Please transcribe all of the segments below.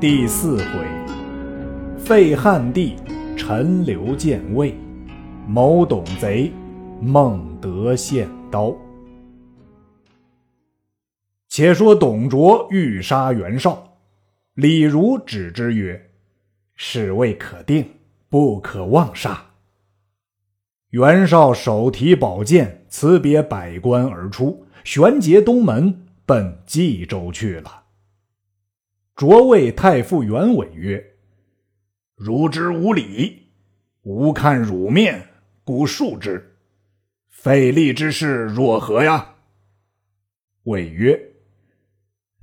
第四回，废汉帝，陈留建魏，谋董贼，孟德献刀。且说董卓欲杀袁绍，李儒止之曰：“事未可定，不可妄杀。”袁绍手提宝剑，辞别百官而出，旋结东门，奔冀州去了。卓谓太傅袁伟曰：“汝之无礼，吾看汝面，故恕之。费力之事若何呀？”伟曰：“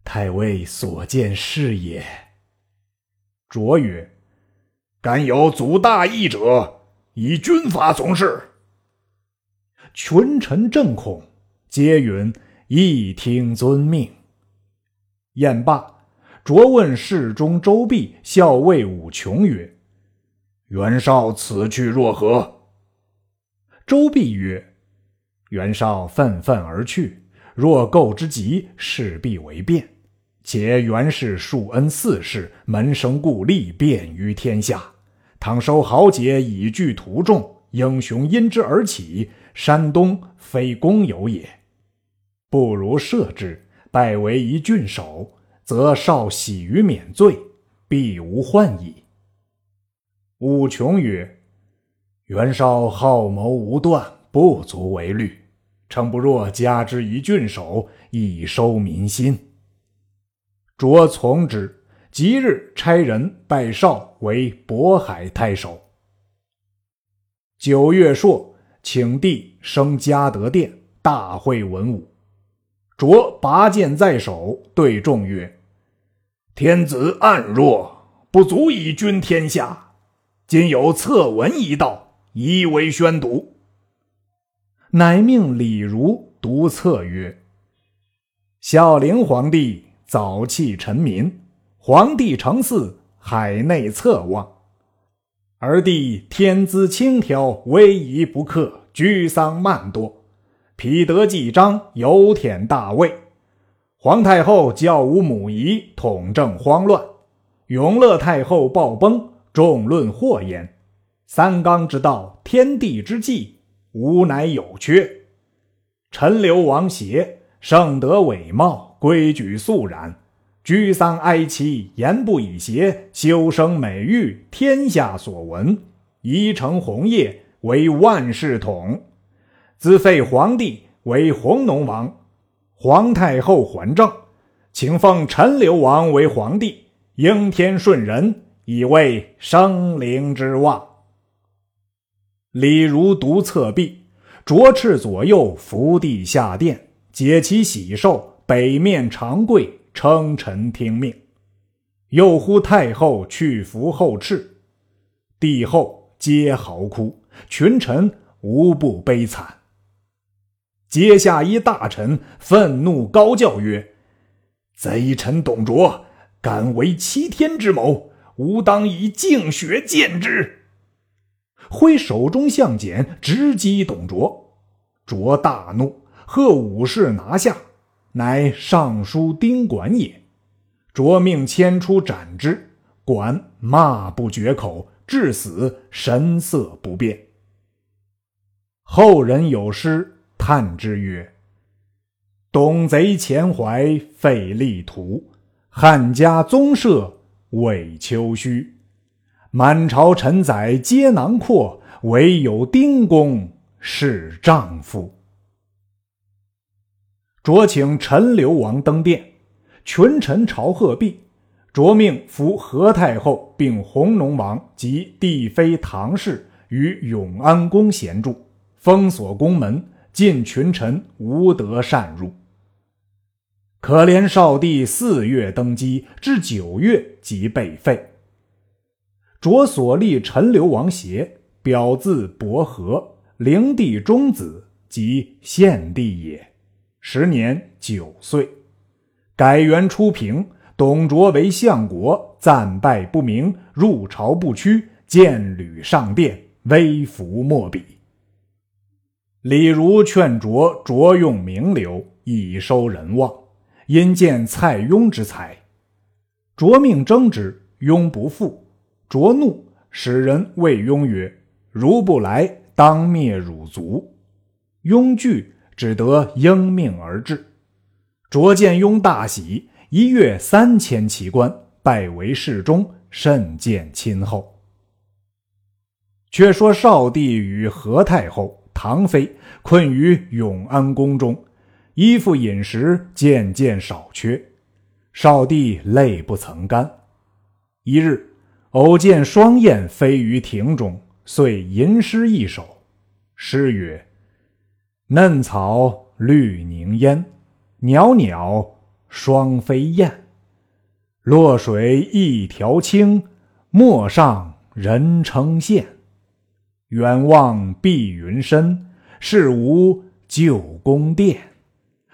太尉所见是也。”卓曰：“敢有足大义者？”以军法从事，群臣震恐，皆允一听遵命。宴罢，着问侍中周弼、校尉武琼曰：“袁绍此去若何？”周弼曰：“袁绍愤愤而去，若构之急，势必为变。且袁氏庶恩四世，门生故吏遍于天下。”倘收豪杰以拒徒众，英雄因之而起。山东非公有也，不如赦之，拜为一郡守，则少喜于免罪，必无患矣。武琼曰：“袁绍好谋无断，不足为虑。诚不若加之一郡守，以收民心。”卓从之。即日差人拜绍为渤海太守。九月朔，请帝升嘉德殿，大会文武。卓拔剑在手，对众曰：“天子暗弱，不足以君天下。今有策文一道，以为宣读。”乃命李儒读策曰：“孝灵皇帝早弃臣民。”皇帝承嗣，海内侧望；而帝天资轻佻，威仪不克，居丧慢多。彼得纪章，有舔大位。皇太后教武母仪，统正慌乱。永乐太后暴崩，众论祸焉。三纲之道，天地之纪，吾乃有缺。陈留王协，圣德伟茂，规矩肃然。居丧哀戚，言不以邪；修生美玉，天下所闻。宜承红叶，为万世统。自废皇帝，为弘农王。皇太后还政，请奉陈留王为皇帝，应天顺人，以为生灵之望。李儒读册毕，着赤左右，伏地下殿，解其喜寿，北面长跪。称臣听命，又呼太后去服后敕，帝后皆嚎哭，群臣无不悲惨。阶下一大臣愤怒高叫曰：“贼臣董卓敢为欺天之谋，吾当以净血见之！”挥手中相简直击董卓，卓大怒，喝武士拿下。乃尚书丁管也，着命牵出斩之。管骂不绝口，至死神色不变。后人有诗叹之曰：“董贼前怀废力图，汉家宗社伪丘墟。满朝臣宰皆囊括，唯有丁公是丈夫。”着请陈留王登殿，群臣朝贺毕，卓命扶何太后并弘农王及帝妃唐氏于永安宫闲住，封锁宫门，禁群臣无得擅入。可怜少帝四月登基，至九月即被废。卓所立陈留王协，表字伯和，灵帝中子，即献帝也。时年九岁，改元初平。董卓为相国，暂败不明，入朝不趋，见履上殿，威服莫比。李儒劝卓卓用名流，以收人望，因见蔡邕之才。卓命争之，雍不复。卓怒，使人谓雍曰：“如不来，当灭汝族。”雍惧，只得应命而至。卓见雍大喜，一跃三千骑官，拜为侍中，甚见亲厚。却说少帝与何太后、唐妃困于永安宫中，衣服饮食渐渐少缺。少帝泪不曾干。一日，偶见双燕飞于庭中，遂吟诗一首。诗曰：“嫩草绿凝烟，袅袅双飞燕。落水一条清，陌上人称羡。远望碧云深，是无旧宫殿。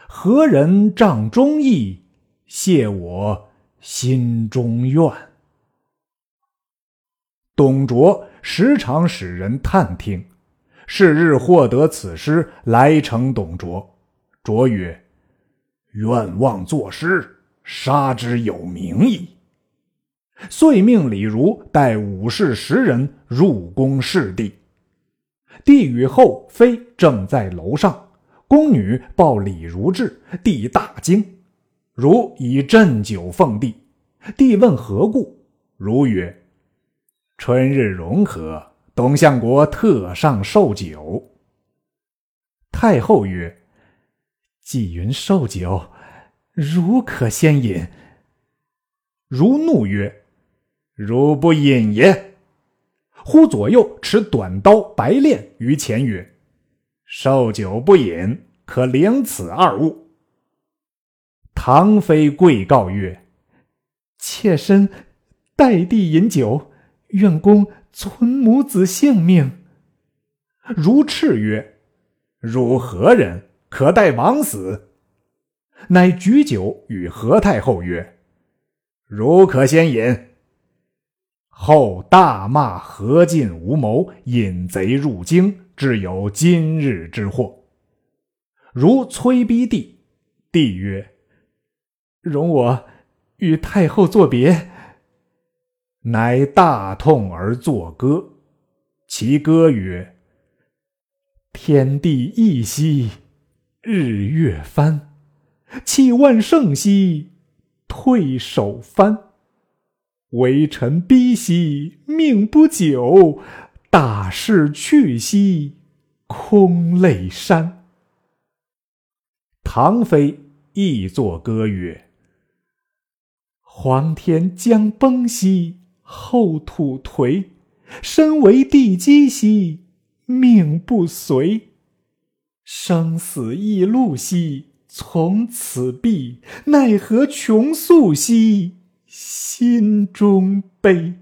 何人帐中意？”谢我心中愿。董卓时常使人探听，是日获得此诗，来呈董卓。卓曰：“愿望作诗，杀之有名矣。”遂命李儒带武士十人入宫视帝。帝与后妃正在楼上，宫女报李如至，帝大惊。如以鸩酒奉帝，帝问何故？如曰：“春日融合，董相国特上寿酒。”太后曰：“既云寿酒，如可先饮。”如怒曰：“如不饮也！”忽左右持短刀、白练于前曰：“受酒不饮，可领此二物。”唐妃跪告曰：“妾身代帝饮酒，愿公存母子性命。”如赤曰：“汝何人？可待王死？”乃举酒与何太后曰：“汝可先饮。”后大骂何进无谋，引贼入京，致有今日之祸。如催逼帝，帝曰。容我与太后作别。乃大痛而作歌，其歌曰：“天地一兮，日月翻；气万盛兮，退守藩。微臣逼兮，命不久；大势去兮，空泪潸。”唐妃亦作歌曰。黄天将崩兮，后土颓；身为地基兮，命不随。生死易路兮，从此避；奈何穷宿兮，心中悲。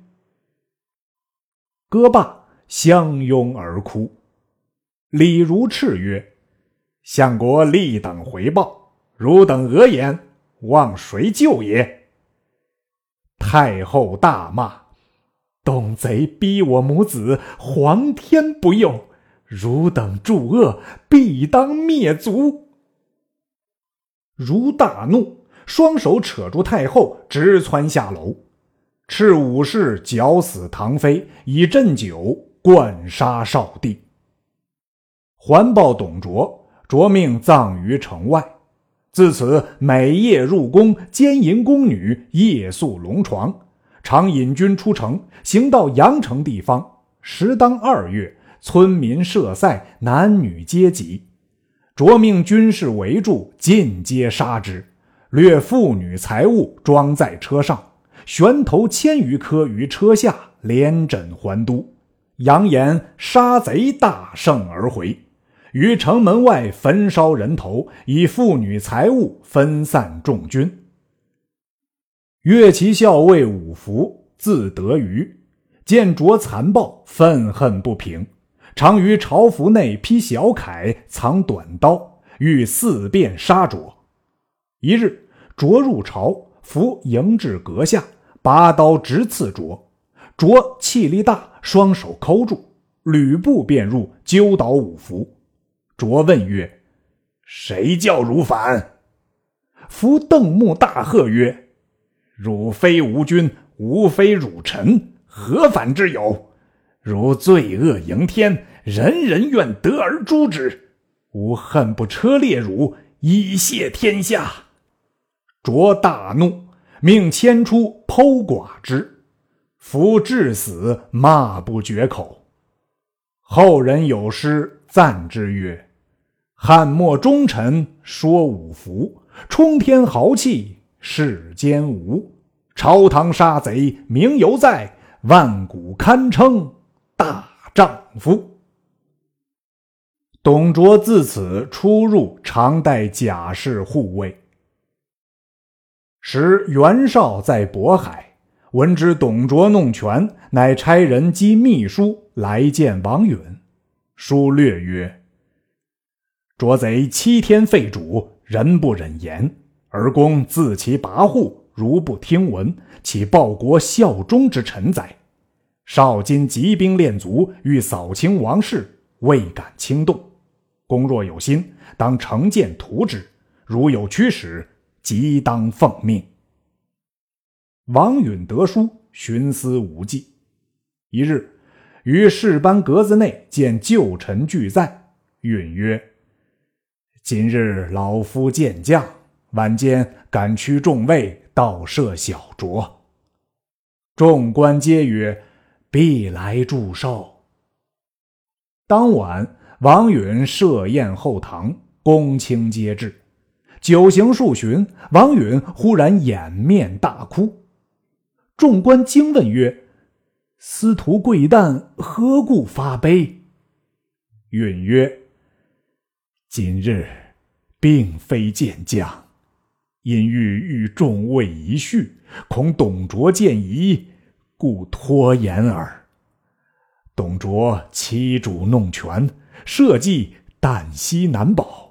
歌罢，相拥而哭。李如赤曰：“相国立等回报，汝等讹言，望谁救也？”太后大骂：“董贼逼我母子，皇天不佑！汝等助恶，必当灭族！”如大怒，双手扯住太后，直窜下楼。赤武士绞死唐妃，以鸩酒灌杀少帝。环抱董卓，卓命葬于城外。自此，每夜入宫奸淫宫女，夜宿龙床，常引军出城，行到阳城地方。时当二月，村民设赛，男女皆集。着命军士围住，尽皆杀之，掠妇女财物，装在车上，悬头千余颗于车下，连枕还都，扬言杀贼大胜而回。于城门外焚烧人头，以妇女财物分散众军。岳其校尉武福字德瑜，见卓残暴，愤恨不平，常于朝服内披小铠，藏短刀，欲四遍杀卓。一日，卓入朝，福迎至阁下，拔刀直刺卓。卓气力大，双手扣住，吕布便入，揪倒武福。卓问曰：“谁叫汝反？”福瞪目大喝曰：“汝非吾君，吾非汝臣，何反之有？如罪恶盈天，人人愿得而诛之。吾恨不车裂汝，以谢天下。”卓大怒，命牵出剖剐之。夫至死，骂不绝口。后人有诗赞之曰：“汉末忠臣说五福，冲天豪气世间无。朝堂杀贼名犹在，万古堪称大丈夫。”董卓自此出入常带甲士护卫。时袁绍在渤海。闻知董卓弄权，乃差人击秘书来见王允。书略曰：“卓贼欺天废主，人不忍言。而公自其跋扈，如不听闻，岂报国效忠之臣哉？少今集兵练卒，欲扫清王室，未敢轻动。公若有心，当乘剑屠之；如有驱使，即当奉命。”王允得书，寻思无计。一日，于士班阁子内见旧臣俱在，允曰：“今日老夫见将，晚间赶驱众位，倒设小酌。”众官皆曰：“必来祝寿。”当晚，王允设宴后堂，公卿皆至。酒行数巡，王允忽然掩面大哭。众官惊问曰：“司徒贵旦何故发悲？”允曰：“今日并非见将，因欲与众位一叙，恐董卓见疑，故拖延耳。董卓欺主弄权，社稷旦夕难保，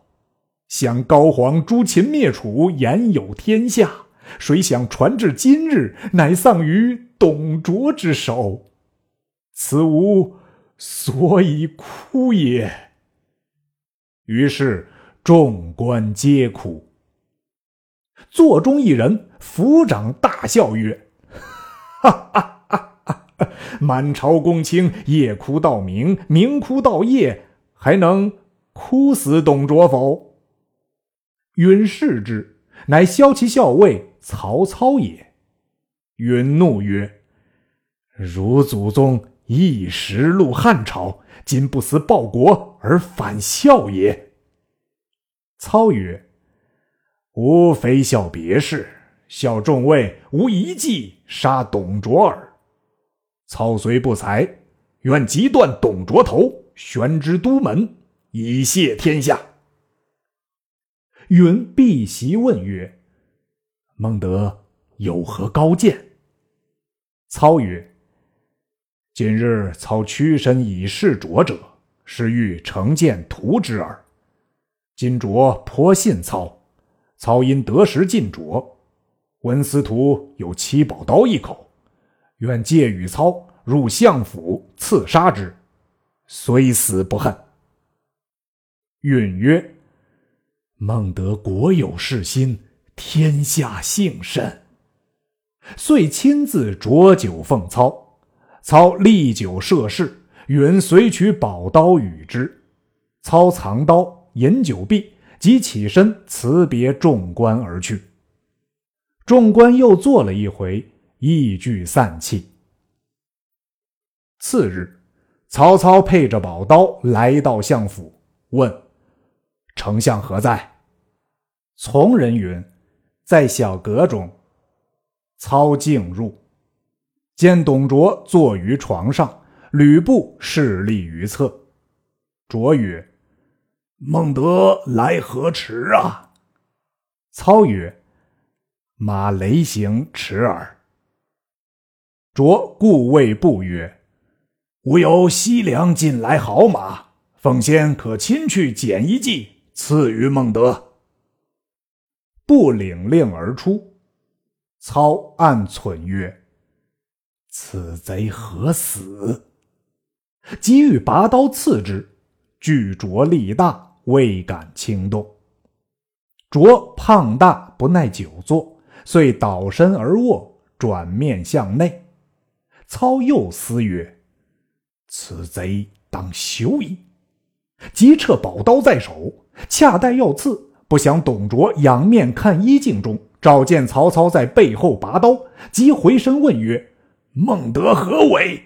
想高皇诛秦灭楚，言有天下。”谁想传至今日，乃丧于董卓之手，此吾所以哭也。于是众官皆哭。座中一人抚掌大笑曰：“哈哈哈哈！满朝公卿夜哭到明，明哭到夜，还能哭死董卓否？”允视之，乃骁骑校尉。曹操也，允怒曰：“汝祖宗一时入汉朝，今不思报国而反效也。”操曰：“吾非笑别事，笑众位无一计杀董卓耳。操虽不才，愿即断董卓头，悬之都门，以谢天下。”允避席问曰。孟德有何高见？操曰：“今日操屈身以示卓者，是欲成见图之耳。今卓颇信操，操因得时进卓，闻司徒有七宝刀一口，愿借与操入相府刺杀之，虽死不恨。”允曰：“孟德国有事心。”天下幸甚，遂亲自酌酒奉操。操立酒设事，允随取宝刀与之。操藏刀，饮酒毕，即起身辞别众官而去。众官又坐了一回，亦俱散气。次日，曹操配着宝刀来到相府，问：“丞相何在？”从人云。在小阁中，操径入，见董卓坐于床上，吕布侍立于侧。卓曰：“孟德来何迟啊？”操曰：“马雷行迟耳。”卓故谓布曰：“吾有西凉近来好马，奉先可亲去捡一骑，赐予孟德。”不领令而出，操暗忖曰：“此贼何死？”即欲拔刀刺之，巨卓力大，未敢轻动。卓胖大不耐久坐，遂倒身而卧，转面向内。操又思曰：“此贼当休矣。”急撤宝刀在手，恰待要刺，不想董卓仰面看衣镜中，照见曹操在背后拔刀，即回身问曰：“孟德何为？”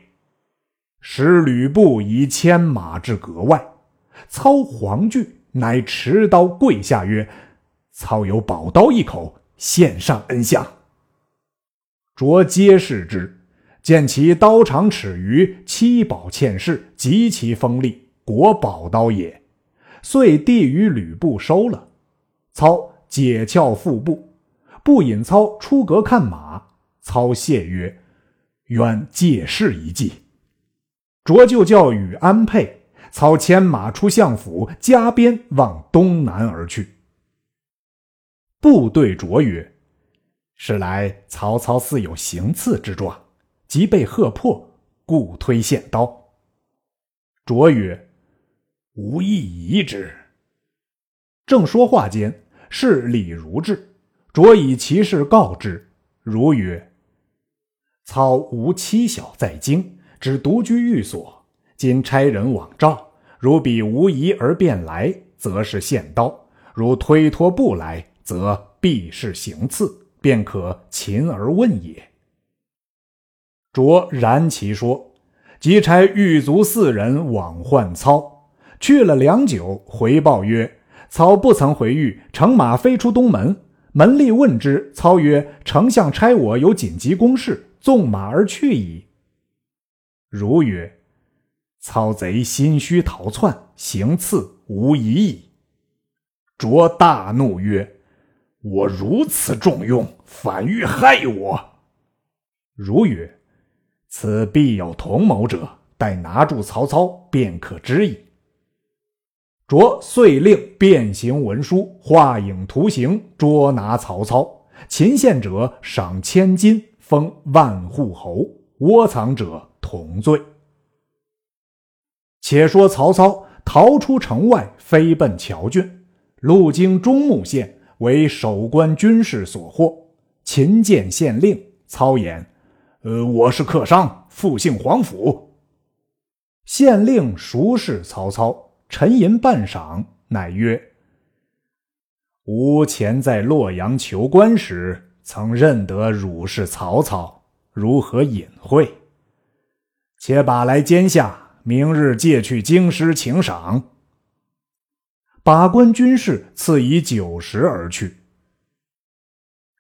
使吕布以牵马至阁外，操惶惧，乃持刀跪下曰：“操有宝刀一口，献上恩相。”卓皆视之。见其刀长尺余，七宝嵌饰，极其锋利，果宝刀也。遂递与吕布收了。操解鞘腹部，不引操出阁看马。操谢曰：“愿借势一计。”卓就叫与安沛。操牵马出相府，加鞭往东南而去。部对卓曰：“是来曹操似有行刺之状。”即被喝破，故推献刀。卓曰：“无意疑之。”正说话间，是李儒至。卓以其事告之。如曰：“操无妻小在京，只独居寓所。今差人往召，如彼无疑而便来，则是献刀；如推脱不来，则必是行刺，便可擒而问也。”卓然其说，即差狱卒四人往唤操。去了良久，回报曰：“操不曾回狱，乘马飞出东门。门吏问之，操曰：‘丞相差我有紧急公事，纵马而去矣。’如曰：‘操贼心虚逃窜，行刺无疑矣。’卓大怒曰：‘我如此重用，反欲害我。’如曰。”此必有同谋者，待拿住曹操，便可知矣。着遂令变形文书，画影图形，捉拿曹操。擒献者赏千金，封万户侯；窝藏者同罪。且说曹操逃出城外，飞奔谯郡，路经中牟县，为守关军士所获。秦见县令，操言。呃，我是客商，复姓黄甫。县令熟视曹操，沉吟半晌，乃曰：“吾前在洛阳求官时，曾认得汝是曹操，如何隐晦？且把来监下，明日借去京师请赏。”把关军士赐以酒食而去。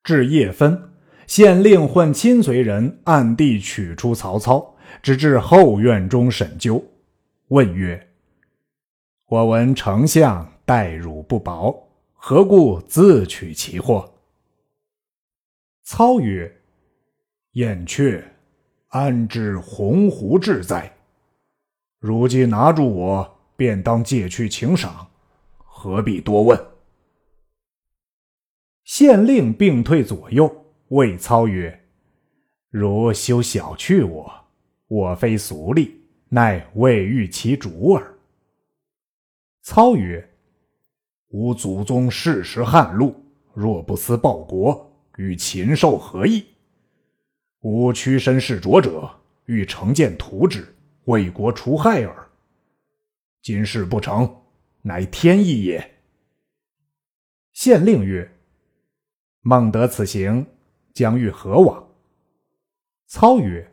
至夜分。县令唤亲随人，暗地取出曹操，直至后院中审究。问曰：“我闻丞相待汝不薄，何故自取其祸？”操曰：“燕雀，安知鸿鹄志在？如今拿住我，便当借去请赏，何必多问？”县令并退左右。魏操曰：“如休小觑我，我非俗吏，乃未遇其主耳。”操曰：“吾祖宗世时汉禄，若不思报国，与禽兽何异？吾屈身事卓者，欲成见图之，为国除害耳。今事不成，乃天意也。”县令曰：“孟德此行。”将欲何往？操曰：“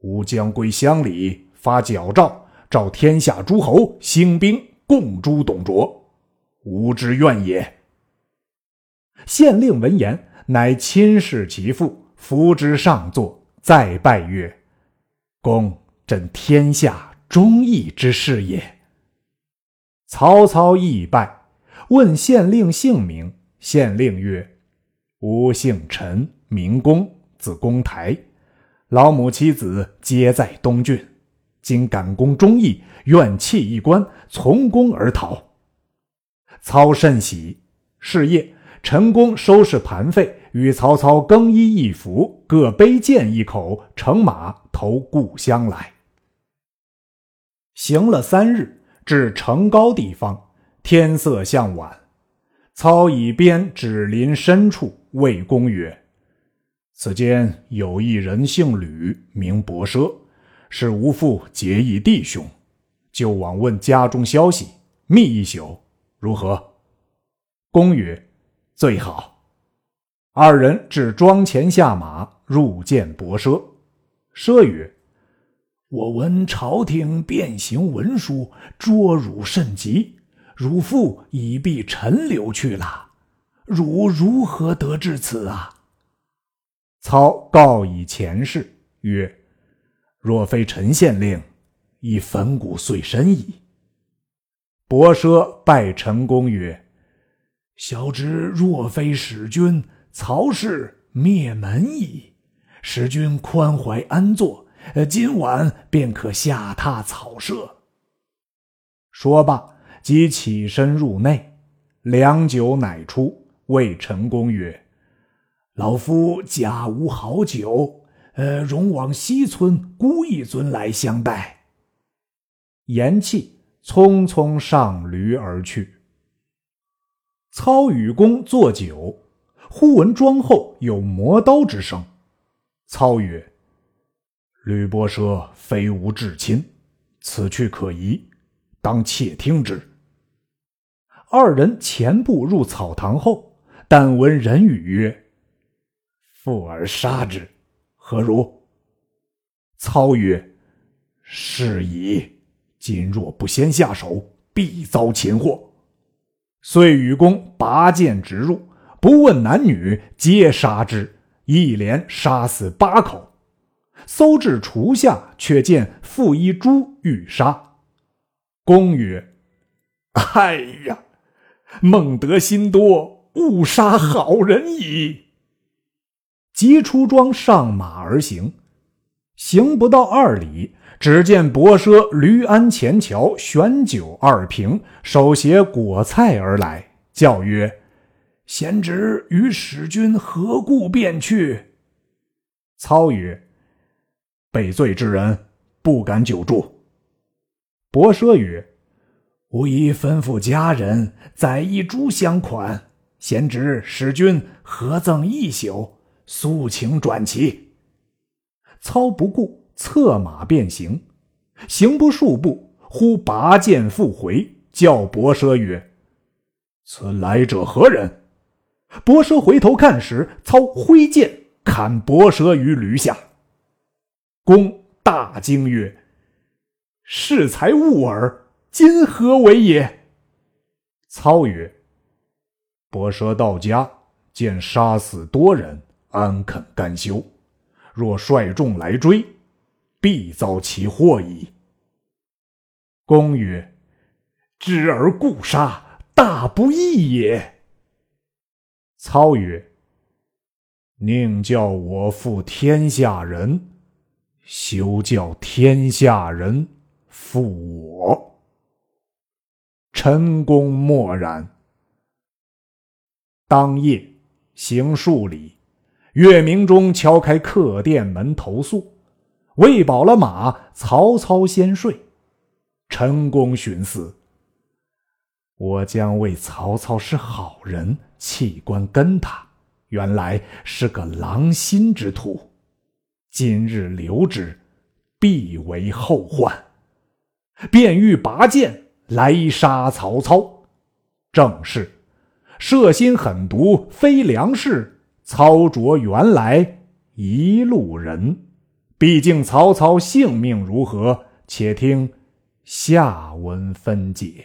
吾将归乡里，发矫诏，召天下诸侯兴兵，共诛董卓，吾之愿也。”县令闻言，乃亲视其父，扶之上座，再拜曰：“公朕天下忠义之士也。”曹操亦拜，问县令姓名。县令曰：吾姓陈，名公，字公台，老母妻子皆在东郡。今感公忠义，愿弃一官，从公而逃。操甚喜。是夜，陈宫收拾盘费，与曹操更衣一服，各背剑一口，乘马投故乡来。行了三日，至城高地方，天色向晚。操以鞭指林深处，谓公曰：“此间有一人姓吕，名伯奢，是吾父结义弟兄，就往问家中消息，密一宿，如何？”公曰：“最好。”二人至庄前下马，入见伯奢。奢曰：“我闻朝廷变形文书，捉汝甚急，汝父已避陈留去了，汝如何得至此啊？”操告以前事，曰：“若非陈县令，已粉骨碎身矣。”伯奢拜陈公曰：“小侄若非使君，曹氏灭门矣。使君宽怀安坐，今晚便可下榻草舍。”说罢，即起身入内，良久乃出，谓陈公曰：老夫家无好酒，呃，容往西村孤一尊来相待。言讫，匆匆上驴而去。操与公坐酒，忽闻庄后有磨刀之声。操曰：“吕伯奢非吾至亲，此去可疑，当窃听之。”二人前步入草堂后，但闻人语曰。父而杀之，何如？操曰：“是矣。今若不先下手，必遭擒获。”遂与公拔剑直入，不问男女，皆杀之。一连杀死八口。搜至厨下，却见负一猪欲杀。公曰：“哎呀，孟德心多，误杀好人矣。”即出庄上马而行，行不到二里，只见伯奢驴鞍前桥悬酒二瓶，手携果菜而来，叫曰：“贤侄与使君何故便去？”操曰：“被罪之人不敢久住。”伯奢曰：“吾已吩咐家人宰一猪相款，贤侄使君何赠一宿？”速请转骑。操不顾，策马便行。行不数步，忽拔剑复回，叫伯奢曰：“此来者何人？”伯奢回头看时，操挥剑砍伯奢于驴下。公大惊曰：“适才误耳，今何为也？”操曰：“伯奢到家，见杀死多人。”安肯甘休？若率众来追，必遭其祸矣。公曰：“知而故杀，大不义也。”操曰：“宁叫我负天下人，休叫天下人负我。”陈公默然。当夜行数里。月明中敲开客店门投宿，喂饱了马，曹操先睡。陈宫寻思：我将为曹操是好人，弃官跟他，原来是个狼心之徒。今日留之，必为后患。便欲拔剑来杀曹操。正是射心狠毒，非良士。操卓原来一路人，毕竟曹操性命如何？且听下文分解。